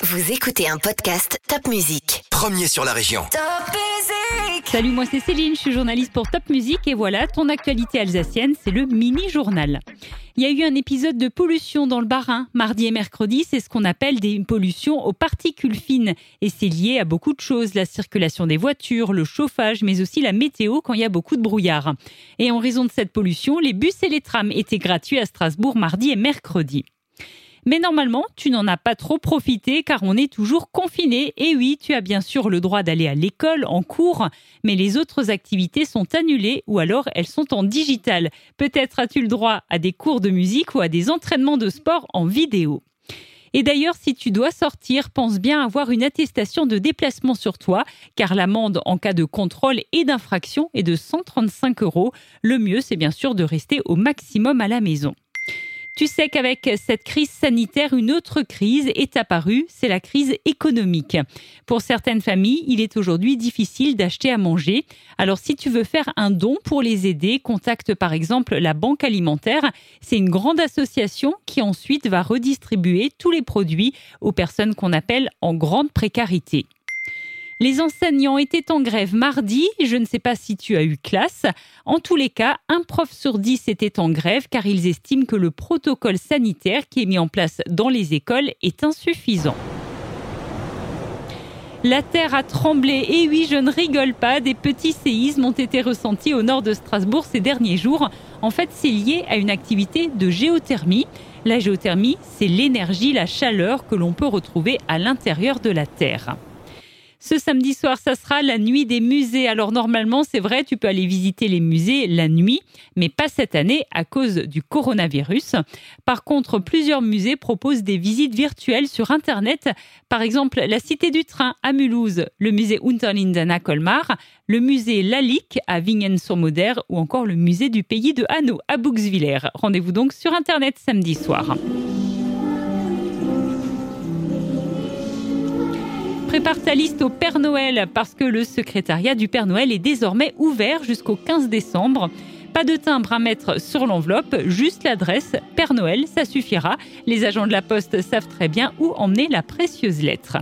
Vous écoutez un podcast Top Music. Premier sur la région. Salut, moi c'est Céline, je suis journaliste pour Top Music et voilà, ton actualité alsacienne, c'est le mini-journal. Il y a eu un épisode de pollution dans le Bas-Rhin mardi et mercredi, c'est ce qu'on appelle des pollutions aux particules fines et c'est lié à beaucoup de choses, la circulation des voitures, le chauffage, mais aussi la météo quand il y a beaucoup de brouillard. Et en raison de cette pollution, les bus et les trams étaient gratuits à Strasbourg mardi et mercredi. Mais normalement, tu n'en as pas trop profité car on est toujours confiné. Et oui, tu as bien sûr le droit d'aller à l'école, en cours, mais les autres activités sont annulées ou alors elles sont en digital. Peut-être as-tu le droit à des cours de musique ou à des entraînements de sport en vidéo. Et d'ailleurs, si tu dois sortir, pense bien avoir une attestation de déplacement sur toi, car l'amende en cas de contrôle et d'infraction est de 135 euros. Le mieux, c'est bien sûr de rester au maximum à la maison. Tu sais qu'avec cette crise sanitaire, une autre crise est apparue, c'est la crise économique. Pour certaines familles, il est aujourd'hui difficile d'acheter à manger. Alors si tu veux faire un don pour les aider, contacte par exemple la Banque alimentaire. C'est une grande association qui ensuite va redistribuer tous les produits aux personnes qu'on appelle en grande précarité. Les enseignants étaient en grève mardi. Je ne sais pas si tu as eu classe. En tous les cas, un prof sur dix était en grève car ils estiment que le protocole sanitaire qui est mis en place dans les écoles est insuffisant. La terre a tremblé et oui, je ne rigole pas, des petits séismes ont été ressentis au nord de Strasbourg ces derniers jours. En fait, c'est lié à une activité de géothermie. La géothermie, c'est l'énergie, la chaleur que l'on peut retrouver à l'intérieur de la Terre. Ce samedi soir, ça sera la nuit des musées. Alors normalement, c'est vrai, tu peux aller visiter les musées la nuit, mais pas cette année à cause du coronavirus. Par contre, plusieurs musées proposent des visites virtuelles sur Internet. Par exemple, la Cité du Train à Mulhouse, le musée Unterlinden à Colmar, le musée Lalique à Vingen-sur-Moder ou encore le musée du pays de Hanau à Bouxwiller. Rendez-vous donc sur Internet samedi soir. Prépare ta liste au Père Noël parce que le secrétariat du Père Noël est désormais ouvert jusqu'au 15 décembre. Pas de timbre à mettre sur l'enveloppe, juste l'adresse Père Noël, ça suffira. Les agents de la poste savent très bien où emmener la précieuse lettre.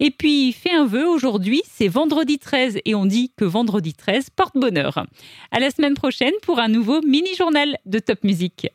Et puis, fais un vœu aujourd'hui, c'est vendredi 13 et on dit que vendredi 13 porte bonheur. À la semaine prochaine pour un nouveau mini-journal de Top Music.